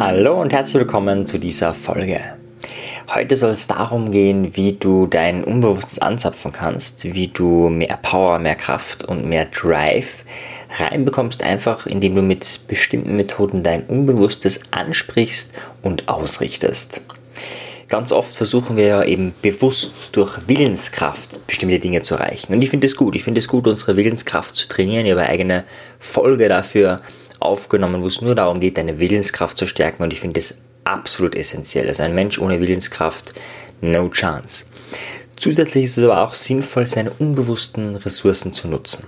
Hallo und herzlich willkommen zu dieser Folge. Heute soll es darum gehen, wie du dein Unbewusstes anzapfen kannst, wie du mehr Power, mehr Kraft und mehr Drive reinbekommst, einfach indem du mit bestimmten Methoden dein Unbewusstes ansprichst und ausrichtest. Ganz oft versuchen wir ja eben bewusst durch Willenskraft bestimmte Dinge zu erreichen. Und ich finde es gut. Ich finde es gut, unsere Willenskraft zu trainieren. Ich habe eigene Folge dafür aufgenommen, wo es nur darum geht, deine Willenskraft zu stärken. Und ich finde es absolut essentiell. Also ein Mensch ohne Willenskraft, no chance. Zusätzlich ist es aber auch sinnvoll, seine unbewussten Ressourcen zu nutzen.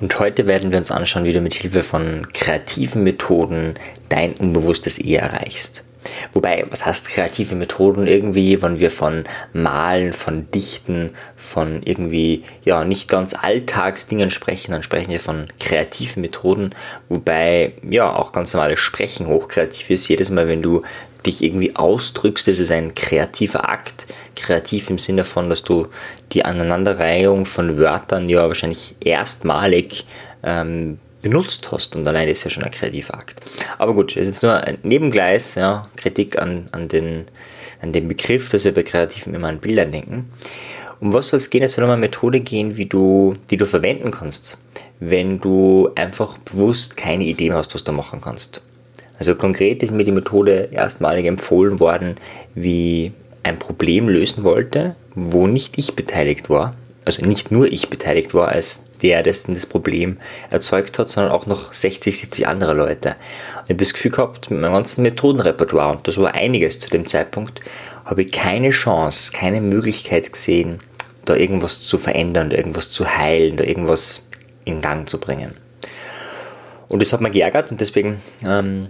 Und heute werden wir uns anschauen, wie du mit Hilfe von kreativen Methoden dein Unbewusstes eher erreichst. Wobei, was heißt kreative Methoden irgendwie, wenn wir von Malen, von Dichten, von irgendwie, ja, nicht ganz Alltagsdingen sprechen, dann sprechen wir von kreativen Methoden, wobei, ja, auch ganz normales Sprechen hochkreativ ist. Jedes Mal, wenn du dich irgendwie ausdrückst, das ist ein kreativer Akt. Kreativ im Sinne von, dass du die Aneinanderreihung von Wörtern ja wahrscheinlich erstmalig ähm, benutzt hast und allein ist ja schon ein kreativer Akt. Aber gut, das ist jetzt nur ein Nebengleis, ja, Kritik an, an, den, an den Begriff, dass wir bei Kreativen immer an Bildern denken. Um was soll es gehen? Es soll um eine Methode gehen, wie du, die du verwenden kannst, wenn du einfach bewusst keine Idee hast, was du machen kannst. Also konkret ist mir die Methode erstmalig empfohlen worden, wie ein Problem lösen wollte, wo nicht ich beteiligt war, also nicht nur ich beteiligt war als der, dessen das Problem erzeugt hat, sondern auch noch 60, 70 andere Leute. Und ich habe das Gefühl gehabt, mit meinem ganzen Methodenrepertoire, und das war einiges zu dem Zeitpunkt, habe ich keine Chance, keine Möglichkeit gesehen, da irgendwas zu verändern, da irgendwas zu heilen, da irgendwas in Gang zu bringen. Und das hat mich geärgert und deswegen ähm,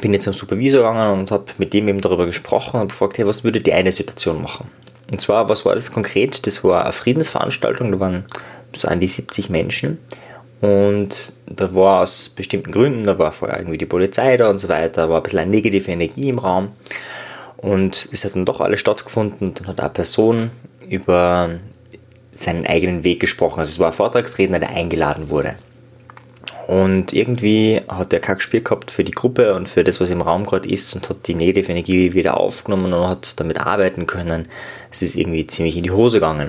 bin ich zum Supervisor gegangen und habe mit dem eben darüber gesprochen und gefragt, hey, was würde die eine Situation machen? Und zwar, was war das konkret? Das war eine Friedensveranstaltung, da waren so an die 70 Menschen. Und da war aus bestimmten Gründen, da war vorher irgendwie die Polizei da und so weiter, war ein bisschen eine negative Energie im Raum. Und es hat dann doch alles stattgefunden. Und dann hat eine Person über seinen eigenen Weg gesprochen. Also es war ein Vortragsredner, der eingeladen wurde. Und irgendwie hat er kein Gespür gehabt für die Gruppe und für das, was im Raum gerade ist und hat die negative Energie wieder aufgenommen und hat damit arbeiten können. Es ist irgendwie ziemlich in die Hose gegangen.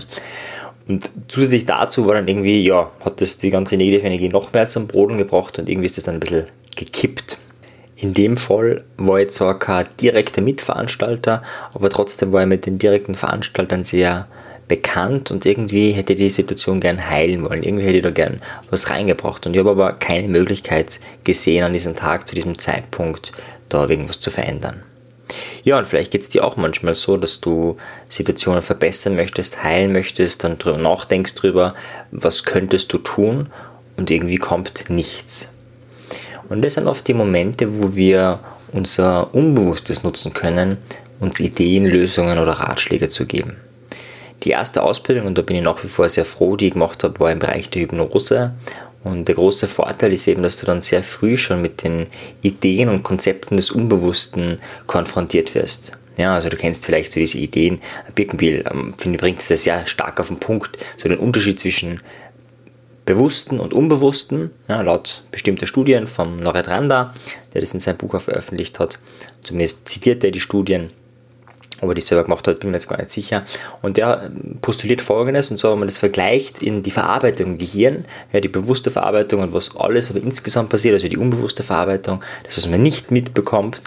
Und zusätzlich dazu war dann irgendwie, ja, hat das die ganze negative Energie noch mehr zum Brodeln gebracht und irgendwie ist das dann ein bisschen gekippt. In dem Fall war ich zwar kein direkter Mitveranstalter, aber trotzdem war ich mit den direkten Veranstaltern sehr bekannt und irgendwie hätte die Situation gern heilen wollen. Irgendwie hätte ich da gern was reingebracht. Und ich habe aber keine Möglichkeit gesehen an diesem Tag, zu diesem Zeitpunkt, da irgendwas zu verändern. Ja, und vielleicht geht es dir auch manchmal so, dass du Situationen verbessern möchtest, heilen möchtest, dann drüber nachdenkst drüber, was könntest du tun und irgendwie kommt nichts. Und das sind oft die Momente, wo wir unser Unbewusstes nutzen können, uns Ideen, Lösungen oder Ratschläge zu geben. Die erste Ausbildung, und da bin ich nach wie vor sehr froh, die ich gemacht habe, war im Bereich der Hypnose. Und der große Vorteil ist eben, dass du dann sehr früh schon mit den Ideen und Konzepten des Unbewussten konfrontiert wirst. Ja, also du kennst vielleicht so diese Ideen. Birkenbiel, ähm, finde ich, bringt es sehr stark auf den Punkt, so den Unterschied zwischen Bewussten und Unbewussten, ja, laut bestimmter Studien von Norbert Randa, der das in seinem Buch auch veröffentlicht hat. Zumindest zitiert er die Studien ob er die selber gemacht hat, bin mir jetzt gar nicht sicher. Und der postuliert folgendes, und zwar, wenn man das vergleicht in die Verarbeitung im Gehirn, ja, die bewusste Verarbeitung und was alles aber insgesamt passiert, also die unbewusste Verarbeitung, das, was man nicht mitbekommt,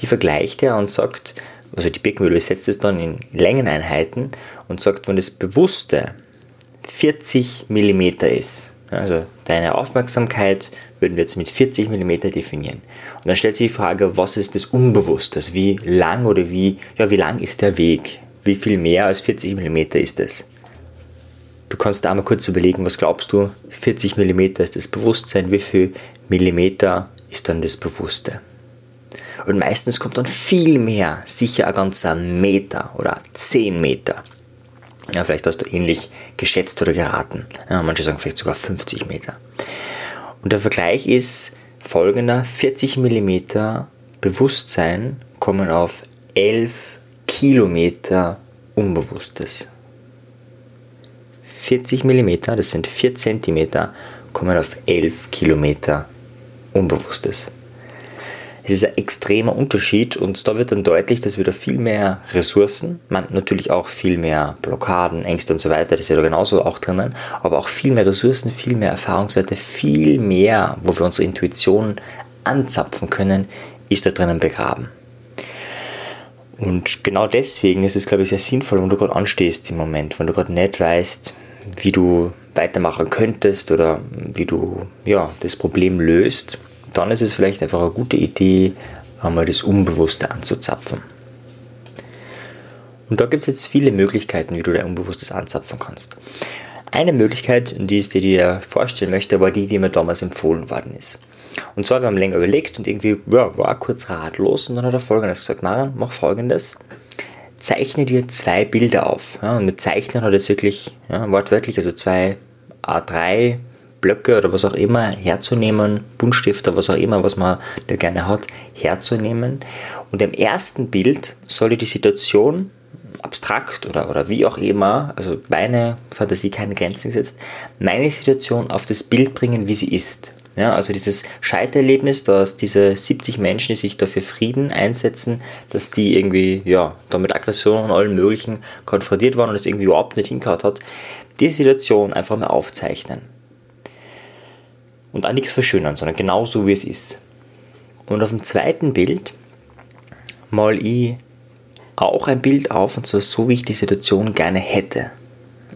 die vergleicht er und sagt, also die Birkenmühle setzt es dann in Längeneinheiten und sagt, wenn das Bewusste 40 mm ist, also deine Aufmerksamkeit würden wir jetzt mit 40 mm definieren. Und dann stellt sich die Frage, was ist das Unbewusste? Also wie lang oder wie, ja, wie lang ist der Weg? Wie viel mehr als 40 mm ist es? Du kannst da mal kurz überlegen, was glaubst du? 40 mm ist das Bewusstsein, wie viel Millimeter ist dann das Bewusste? Und meistens kommt dann viel mehr, sicher ein ganzer Meter oder 10 Meter. Ja, vielleicht hast du ähnlich geschätzt oder geraten. Ja, manche sagen vielleicht sogar 50 Meter. Und der Vergleich ist folgender: 40 mm Bewusstsein kommen auf 11 Kilometer Unbewusstes. 40 mm, das sind 4 cm, kommen auf 11 Kilometer Unbewusstes. Es ist ein extremer Unterschied und da wird dann deutlich, dass wir da viel mehr Ressourcen, man natürlich auch viel mehr Blockaden, Ängste und so weiter, das ist ja da genauso auch drinnen, aber auch viel mehr Ressourcen, viel mehr Erfahrungswerte, viel mehr, wo wir unsere Intuition anzapfen können, ist da drinnen begraben. Und genau deswegen ist es, glaube ich, sehr sinnvoll, wenn du gerade anstehst im Moment, wenn du gerade nicht weißt, wie du weitermachen könntest oder wie du ja, das Problem löst, dann ist es vielleicht einfach eine gute Idee, einmal das Unbewusste anzuzapfen. Und da gibt es jetzt viele Möglichkeiten, wie du dein Unbewusstes anzapfen kannst. Eine Möglichkeit, die ich dir vorstellen möchte, war die, die mir damals empfohlen worden ist. Und zwar, wir haben länger überlegt und irgendwie ja, war kurz ratlos und dann hat er folgendes gesagt, Mara, mach folgendes, zeichne dir zwei Bilder auf. Ja, und mit Zeichnen hat es wirklich ja, wortwörtlich, also zwei A3 Blöcke oder was auch immer herzunehmen, Buntstifter, was auch immer, was man da gerne hat, herzunehmen. Und im ersten Bild sollte die Situation abstrakt oder, oder wie auch immer, also meine Fantasie keine Grenzen gesetzt, meine Situation auf das Bild bringen, wie sie ist. Ja, also dieses Scheitererlebnis, dass diese 70 Menschen, die sich dafür Frieden einsetzen, dass die irgendwie ja, da mit Aggressionen und allem Möglichen konfrontiert waren und es irgendwie überhaupt nicht hingehauen hat, die Situation einfach mal aufzeichnen und auch nichts verschönern, sondern genau so wie es ist. Und auf dem zweiten Bild mal ich auch ein Bild auf, und zwar so, wie ich die Situation gerne hätte.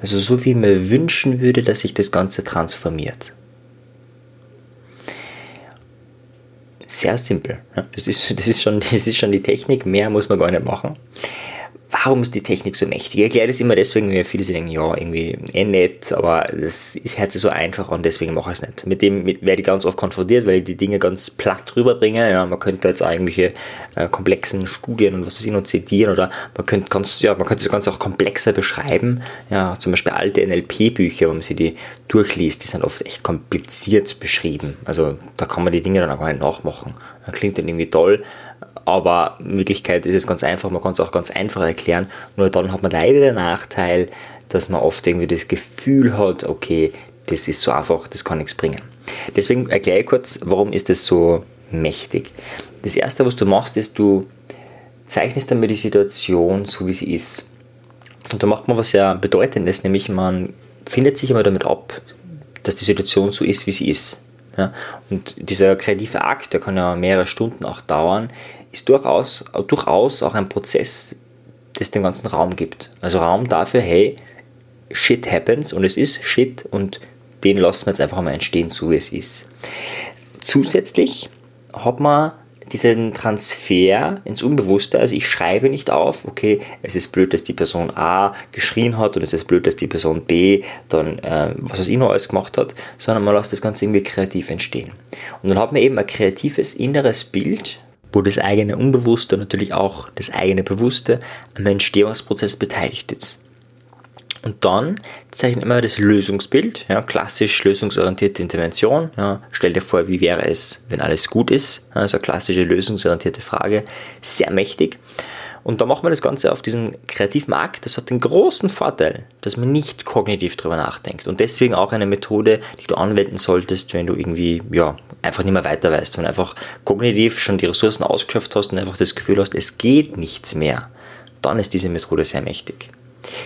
Also so, wie ich mir wünschen würde, dass sich das Ganze transformiert. Sehr simpel. Das ist, das, ist schon, das ist schon die Technik, mehr muss man gar nicht machen warum ist die Technik so mächtig? Ich erkläre das immer deswegen, weil viele denken, ja, irgendwie eh nett, aber das ist halt so einfach und deswegen mache ich es nicht. Mit dem mit, werde ich ganz oft konfrontiert, weil ich die Dinge ganz platt rüberbringe. Ja, man könnte jetzt irgendwelche äh, komplexen Studien und was weiß ich noch zitieren oder man könnte, ganz, ja, man könnte das Ganze auch komplexer beschreiben. Ja, zum Beispiel alte NLP-Bücher, wenn man sie die durchliest, die sind oft echt kompliziert beschrieben. Also da kann man die Dinge dann auch gar nicht nachmachen. Das klingt dann irgendwie toll, aber in Wirklichkeit ist es ganz einfach, man kann es auch ganz einfach erklären, nur dann hat man leider den Nachteil, dass man oft irgendwie das Gefühl hat, okay, das ist so einfach, das kann nichts bringen. Deswegen erkläre ich kurz, warum ist das so mächtig. Das erste, was du machst, ist, du zeichnest damit die Situation so, wie sie ist. Und da macht man was sehr Bedeutendes, nämlich man findet sich immer damit ab, dass die Situation so ist, wie sie ist. Ja? Und dieser kreative Akt, der kann ja mehrere Stunden auch dauern, ist durchaus, durchaus auch ein Prozess, das dem ganzen Raum gibt. Also Raum dafür, hey, shit happens und es ist shit und den lassen wir jetzt einfach mal entstehen, so wie es ist. Zusätzlich hat man diesen Transfer ins Unbewusste, also ich schreibe nicht auf, okay, es ist blöd, dass die Person A geschrien hat und es ist blöd, dass die Person B dann, äh, was weiß ich noch alles gemacht hat, sondern man lässt das Ganze irgendwie kreativ entstehen. Und dann hat man eben ein kreatives inneres Bild, wo das eigene Unbewusste und natürlich auch das eigene Bewusste am Entstehungsprozess beteiligt ist. Und dann zeichnet man das Lösungsbild, ja, klassisch lösungsorientierte Intervention. Ja. Stell dir vor, wie wäre es, wenn alles gut ist? Also klassische lösungsorientierte Frage, sehr mächtig. Und da macht man das Ganze auf diesen kreativen Akt. Das hat den großen Vorteil, dass man nicht kognitiv drüber nachdenkt. Und deswegen auch eine Methode, die du anwenden solltest, wenn du irgendwie ja, einfach nicht mehr weiter weißt. Wenn du einfach kognitiv schon die Ressourcen ausgeschöpft hast und einfach das Gefühl hast, es geht nichts mehr. Dann ist diese Methode sehr mächtig.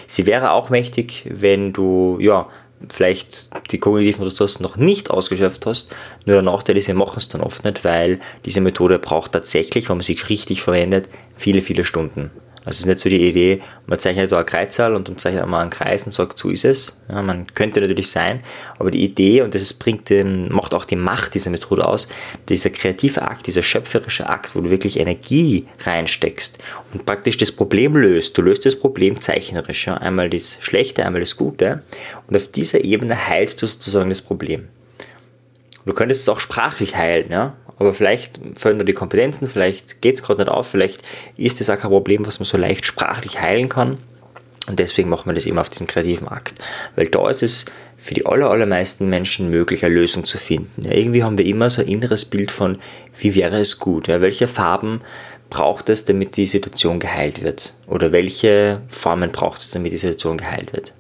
Sie wäre auch mächtig, wenn du ja, vielleicht die kognitiven Ressourcen noch nicht ausgeschöpft hast. Nur der Nachteil ist, wir machen es dann oft nicht, weil diese Methode braucht tatsächlich, wenn man sie richtig verwendet, viele, viele Stunden. Also es ist nicht so die Idee, man zeichnet da eine Kreiszahl und dann zeichnet man einen Kreis und sagt, so ist es. Ja, man könnte natürlich sein, aber die Idee, und das bringt den, macht auch die Macht dieser Methode aus, dieser kreative Akt, dieser schöpferische Akt, wo du wirklich Energie reinsteckst und praktisch das Problem löst. Du löst das Problem zeichnerisch. Ja? Einmal das Schlechte, einmal das Gute. Und auf dieser Ebene heilst du sozusagen das Problem. Du könntest es auch sprachlich heilen, ja aber vielleicht nur die Kompetenzen, vielleicht geht es gerade nicht auf, vielleicht ist das auch kein Problem, was man so leicht sprachlich heilen kann. Und deswegen macht man das eben auf diesen kreativen Akt. Weil da ist es für die aller, allermeisten Menschen möglich, eine Lösung zu finden. Ja, irgendwie haben wir immer so ein inneres Bild von, wie wäre es gut, ja, welche Farben braucht es, damit die Situation geheilt wird? Oder welche Formen braucht es, damit die Situation geheilt wird?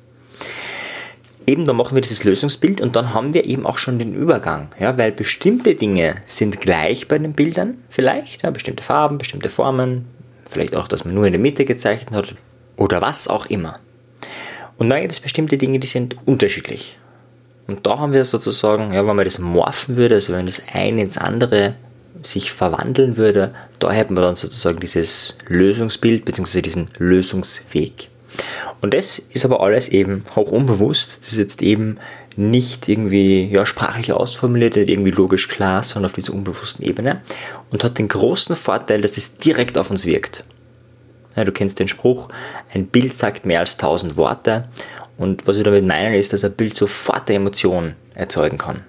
Eben, da machen wir dieses Lösungsbild und dann haben wir eben auch schon den Übergang, ja, weil bestimmte Dinge sind gleich bei den Bildern vielleicht, ja, bestimmte Farben, bestimmte Formen, vielleicht auch, dass man nur in der Mitte gezeichnet hat oder was auch immer. Und dann gibt es bestimmte Dinge, die sind unterschiedlich. Und da haben wir sozusagen, ja, wenn man das morphen würde, also wenn das eine ins andere sich verwandeln würde, da hätten wir dann sozusagen dieses Lösungsbild bzw. diesen Lösungsweg. Und das ist aber alles eben auch unbewusst. Das ist jetzt eben nicht irgendwie ja, sprachlich ausformuliert, nicht irgendwie logisch klar, sondern auf dieser unbewussten Ebene und hat den großen Vorteil, dass es direkt auf uns wirkt. Ja, du kennst den Spruch, ein Bild sagt mehr als tausend Worte und was wir damit meinen ist, dass ein Bild sofort eine Emotion erzeugen kann.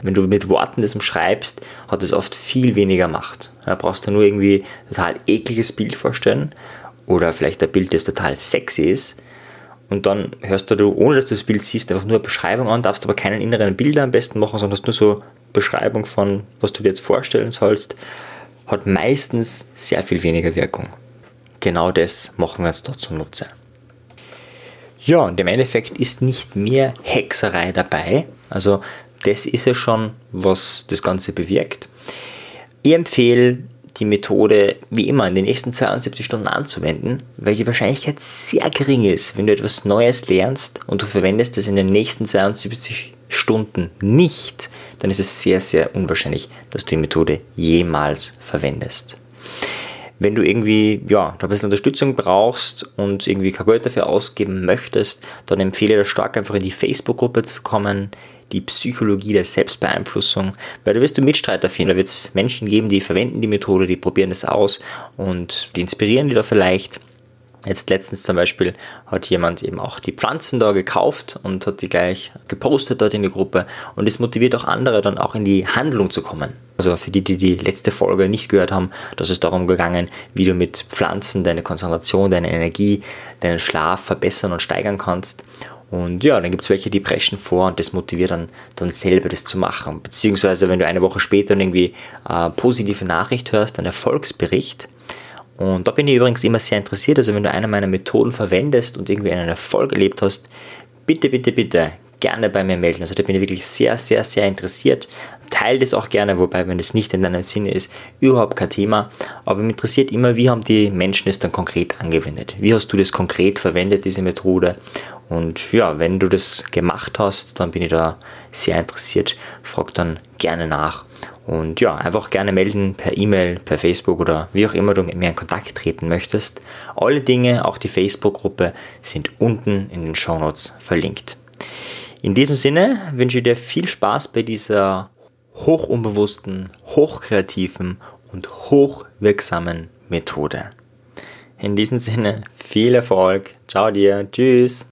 Wenn du mit Worten das umschreibst, hat es oft viel weniger Macht. Da brauchst du nur irgendwie ein total ekliges Bild vorstellen oder vielleicht ein Bild, das total sexy ist. Und dann hörst du, ohne dass du das Bild siehst, einfach nur eine Beschreibung an, darfst aber keinen inneren Bilder am besten machen, sondern hast nur so Beschreibung von, was du dir jetzt vorstellen sollst, hat meistens sehr viel weniger Wirkung. Genau das machen wir uns da zunutze. Ja, und im Endeffekt ist nicht mehr Hexerei dabei. Also das ist ja schon, was das Ganze bewirkt. Ich empfehle die Methode wie immer in den nächsten 72 Stunden anzuwenden, weil die Wahrscheinlichkeit sehr gering ist, wenn du etwas Neues lernst und du verwendest es in den nächsten 72 Stunden nicht, dann ist es sehr, sehr unwahrscheinlich, dass du die Methode jemals verwendest. Wenn du irgendwie ja, ein bisschen Unterstützung brauchst und irgendwie kein Geld dafür ausgeben möchtest, dann empfehle ich dir stark einfach in die Facebook-Gruppe zu kommen die Psychologie der Selbstbeeinflussung, weil da wirst du Mitstreiter finden. Da wird es Menschen geben, die verwenden die Methode, die probieren das aus und die inspirieren die da vielleicht. Jetzt letztens zum Beispiel hat jemand eben auch die Pflanzen da gekauft und hat die gleich gepostet dort in die Gruppe und es motiviert auch andere dann auch in die Handlung zu kommen. Also für die, die die letzte Folge nicht gehört haben, das ist darum gegangen, wie du mit Pflanzen deine Konzentration, deine Energie, deinen Schlaf verbessern und steigern kannst. Und ja, dann gibt es welche, die preschen vor und das motiviert dann, dann selber das zu machen. Beziehungsweise, wenn du eine Woche später irgendwie eine positive Nachricht hörst, einen Erfolgsbericht. Und da bin ich übrigens immer sehr interessiert. Also, wenn du eine meiner Methoden verwendest und irgendwie einen Erfolg erlebt hast, bitte, bitte, bitte gerne bei mir melden. Also da bin ich wirklich sehr, sehr, sehr interessiert. Teile das auch gerne, wobei, wenn das nicht in deinem Sinne ist, überhaupt kein Thema. Aber mich interessiert immer, wie haben die Menschen es dann konkret angewendet? Wie hast du das konkret verwendet, diese Methode? Und ja, wenn du das gemacht hast, dann bin ich da sehr interessiert. Frag dann gerne nach. Und ja, einfach gerne melden per E-Mail, per Facebook oder wie auch immer du mit mir in Kontakt treten möchtest. Alle Dinge, auch die Facebook-Gruppe, sind unten in den Show Notes verlinkt. In diesem Sinne wünsche ich dir viel Spaß bei dieser hochunbewussten, hochkreativen und hochwirksamen Methode. In diesem Sinne viel Erfolg. Ciao dir. Tschüss.